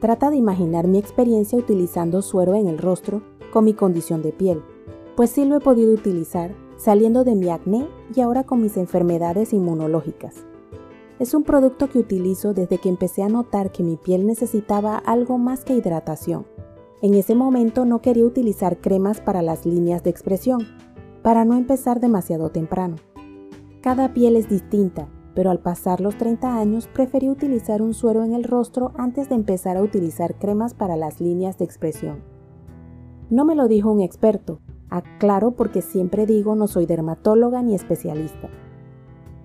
Trata de imaginar mi experiencia utilizando suero en el rostro con mi condición de piel, pues sí lo he podido utilizar saliendo de mi acné y ahora con mis enfermedades inmunológicas. Es un producto que utilizo desde que empecé a notar que mi piel necesitaba algo más que hidratación. En ese momento no quería utilizar cremas para las líneas de expresión, para no empezar demasiado temprano. Cada piel es distinta, pero al pasar los 30 años preferí utilizar un suero en el rostro antes de empezar a utilizar cremas para las líneas de expresión. No me lo dijo un experto, aclaro porque siempre digo no soy dermatóloga ni especialista.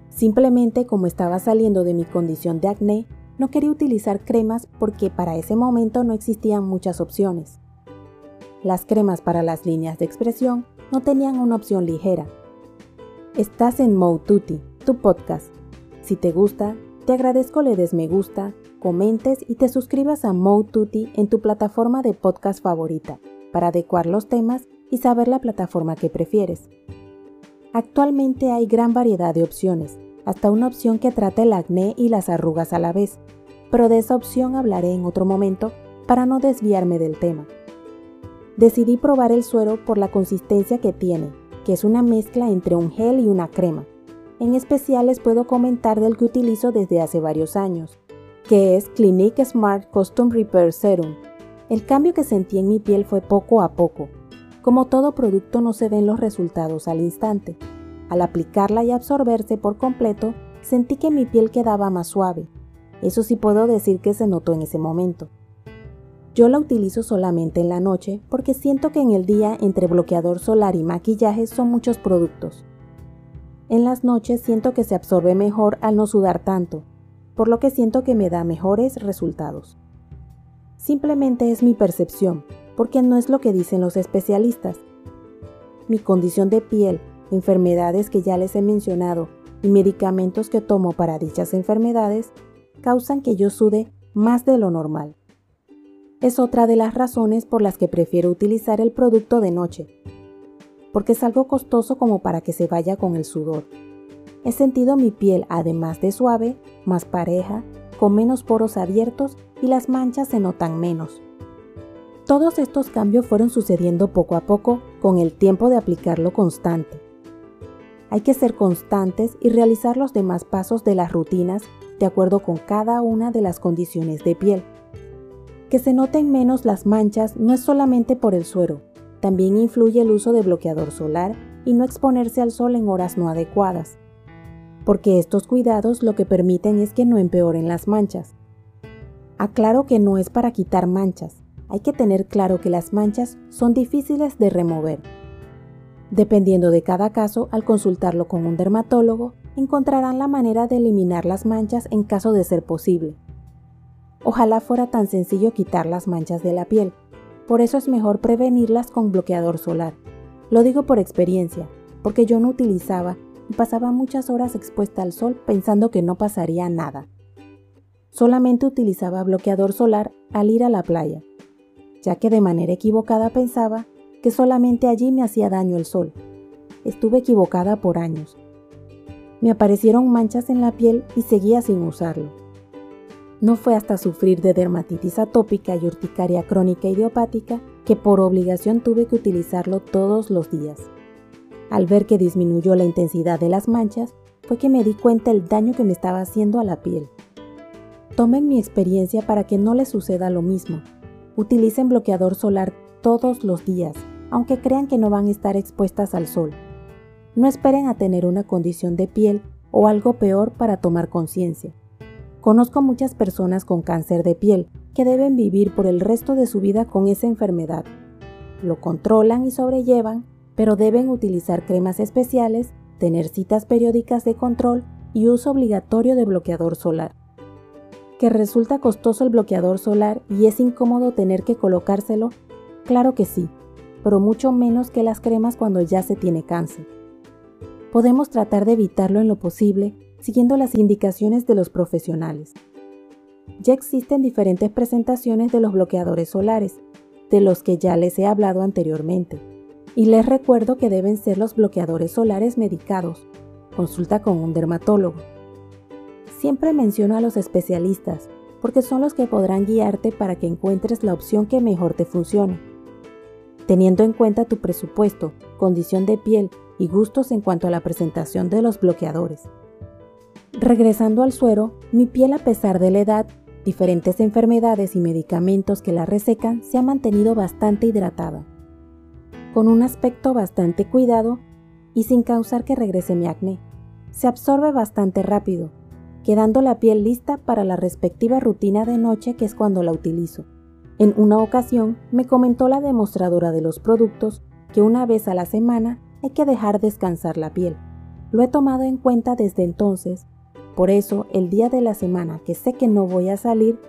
Simplemente como estaba saliendo de mi condición de acné, no quería utilizar cremas porque para ese momento no existían muchas opciones. Las cremas para las líneas de expresión no tenían una opción ligera. Estás en Moututi, tu podcast. Si te gusta, te agradezco le des me gusta, comentes y te suscribas a Moututi en tu plataforma de podcast favorita para adecuar los temas y saber la plataforma que prefieres. Actualmente hay gran variedad de opciones, hasta una opción que trata el acné y las arrugas a la vez, pero de esa opción hablaré en otro momento para no desviarme del tema. Decidí probar el suero por la consistencia que tiene, que es una mezcla entre un gel y una crema. En especial les puedo comentar del que utilizo desde hace varios años, que es Clinique Smart Custom Repair Serum. El cambio que sentí en mi piel fue poco a poco, como todo producto no se ven los resultados al instante. Al aplicarla y absorberse por completo, sentí que mi piel quedaba más suave. Eso sí puedo decir que se notó en ese momento. Yo la utilizo solamente en la noche porque siento que en el día entre bloqueador solar y maquillaje son muchos productos. En las noches siento que se absorbe mejor al no sudar tanto, por lo que siento que me da mejores resultados. Simplemente es mi percepción, porque no es lo que dicen los especialistas. Mi condición de piel, enfermedades que ya les he mencionado y medicamentos que tomo para dichas enfermedades causan que yo sude más de lo normal. Es otra de las razones por las que prefiero utilizar el producto de noche, porque es algo costoso como para que se vaya con el sudor. He sentido mi piel, además de suave, más pareja, con menos poros abiertos y las manchas se notan menos. Todos estos cambios fueron sucediendo poco a poco con el tiempo de aplicarlo constante. Hay que ser constantes y realizar los demás pasos de las rutinas de acuerdo con cada una de las condiciones de piel. Que se noten menos las manchas no es solamente por el suero, también influye el uso de bloqueador solar y no exponerse al sol en horas no adecuadas, porque estos cuidados lo que permiten es que no empeoren las manchas. Aclaro que no es para quitar manchas, hay que tener claro que las manchas son difíciles de remover. Dependiendo de cada caso, al consultarlo con un dermatólogo, encontrarán la manera de eliminar las manchas en caso de ser posible. Ojalá fuera tan sencillo quitar las manchas de la piel, por eso es mejor prevenirlas con bloqueador solar. Lo digo por experiencia, porque yo no utilizaba y pasaba muchas horas expuesta al sol pensando que no pasaría nada. Solamente utilizaba bloqueador solar al ir a la playa ya que de manera equivocada pensaba que solamente allí me hacía daño el sol. Estuve equivocada por años. Me aparecieron manchas en la piel y seguía sin usarlo. No fue hasta sufrir de dermatitis atópica y urticaria crónica idiopática que por obligación tuve que utilizarlo todos los días. Al ver que disminuyó la intensidad de las manchas, fue que me di cuenta el daño que me estaba haciendo a la piel. Tomen mi experiencia para que no les suceda lo mismo Utilicen bloqueador solar todos los días, aunque crean que no van a estar expuestas al sol. No esperen a tener una condición de piel o algo peor para tomar conciencia. Conozco muchas personas con cáncer de piel que deben vivir por el resto de su vida con esa enfermedad. Lo controlan y sobrellevan, pero deben utilizar cremas especiales, tener citas periódicas de control y uso obligatorio de bloqueador solar que resulta costoso el bloqueador solar y es incómodo tener que colocárselo? Claro que sí, pero mucho menos que las cremas cuando ya se tiene cáncer. Podemos tratar de evitarlo en lo posible siguiendo las indicaciones de los profesionales. Ya existen diferentes presentaciones de los bloqueadores solares, de los que ya les he hablado anteriormente, y les recuerdo que deben ser los bloqueadores solares medicados. Consulta con un dermatólogo. Siempre menciono a los especialistas, porque son los que podrán guiarte para que encuentres la opción que mejor te funcione. Teniendo en cuenta tu presupuesto, condición de piel y gustos en cuanto a la presentación de los bloqueadores. Regresando al suero, mi piel a pesar de la edad, diferentes enfermedades y medicamentos que la resecan se ha mantenido bastante hidratada, con un aspecto bastante cuidado y sin causar que regrese mi acné. Se absorbe bastante rápido, quedando la piel lista para la respectiva rutina de noche que es cuando la utilizo. En una ocasión me comentó la demostradora de los productos que una vez a la semana hay que dejar descansar la piel. Lo he tomado en cuenta desde entonces por eso, el día de la semana que sé que no voy a salir,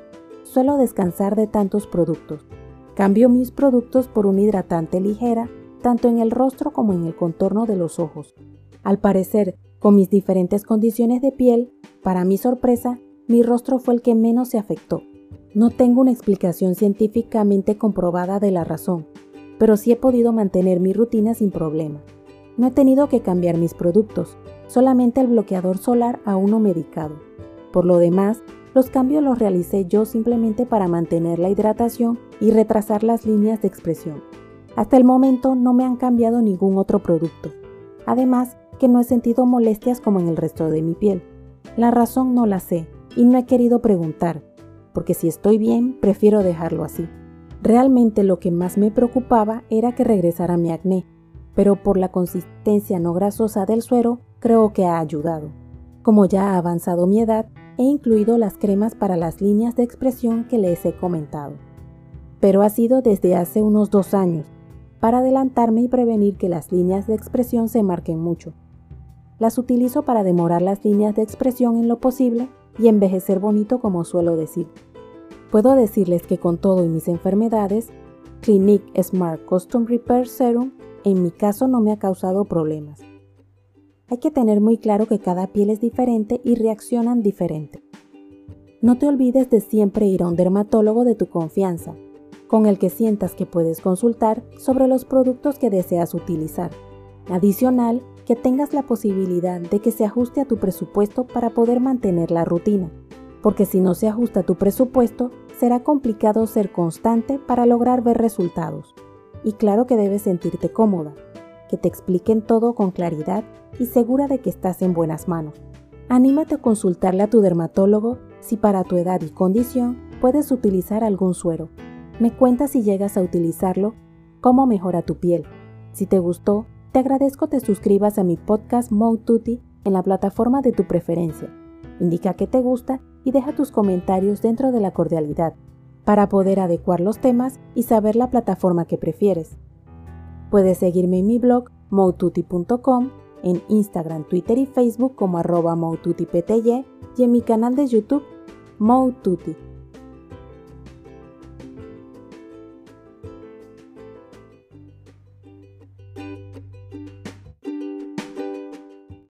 suelo descansar de tantos productos. Cambio mis productos por un hidratante ligera, tanto en el rostro como en el contorno de los ojos. Al parecer, con mis diferentes condiciones de piel, para mi sorpresa, mi rostro fue el que menos se afectó. No tengo una explicación científicamente comprobada de la razón, pero sí he podido mantener mi rutina sin problema. No he tenido que cambiar mis productos, solamente el bloqueador solar a uno medicado. Por lo demás, los cambios los realicé yo simplemente para mantener la hidratación y retrasar las líneas de expresión. Hasta el momento no me han cambiado ningún otro producto. Además, que no he sentido molestias como en el resto de mi piel. La razón no la sé y no he querido preguntar, porque si estoy bien, prefiero dejarlo así. Realmente lo que más me preocupaba era que regresara mi acné, pero por la consistencia no grasosa del suero creo que ha ayudado. Como ya ha avanzado mi edad, he incluido las cremas para las líneas de expresión que les he comentado. Pero ha sido desde hace unos dos años, para adelantarme y prevenir que las líneas de expresión se marquen mucho. Las utilizo para demorar las líneas de expresión en lo posible y envejecer bonito como suelo decir. Puedo decirles que con todo y mis enfermedades, Clinique Smart Custom Repair Serum en mi caso no me ha causado problemas. Hay que tener muy claro que cada piel es diferente y reaccionan diferente. No te olvides de siempre ir a un dermatólogo de tu confianza, con el que sientas que puedes consultar sobre los productos que deseas utilizar. Adicional, que tengas la posibilidad de que se ajuste a tu presupuesto para poder mantener la rutina, porque si no se ajusta a tu presupuesto, será complicado ser constante para lograr ver resultados. Y claro que debes sentirte cómoda, que te expliquen todo con claridad y segura de que estás en buenas manos. Anímate a consultarle a tu dermatólogo si para tu edad y condición puedes utilizar algún suero. Me cuentas si llegas a utilizarlo, cómo mejora tu piel. Si te gustó, te agradezco te suscribas a mi podcast Mode Tutti en la plataforma de tu preferencia. Indica que te gusta y deja tus comentarios dentro de la cordialidad para poder adecuar los temas y saber la plataforma que prefieres. Puedes seguirme en mi blog moututi.com, en Instagram, Twitter y Facebook como arroba y en mi canal de YouTube Moututi.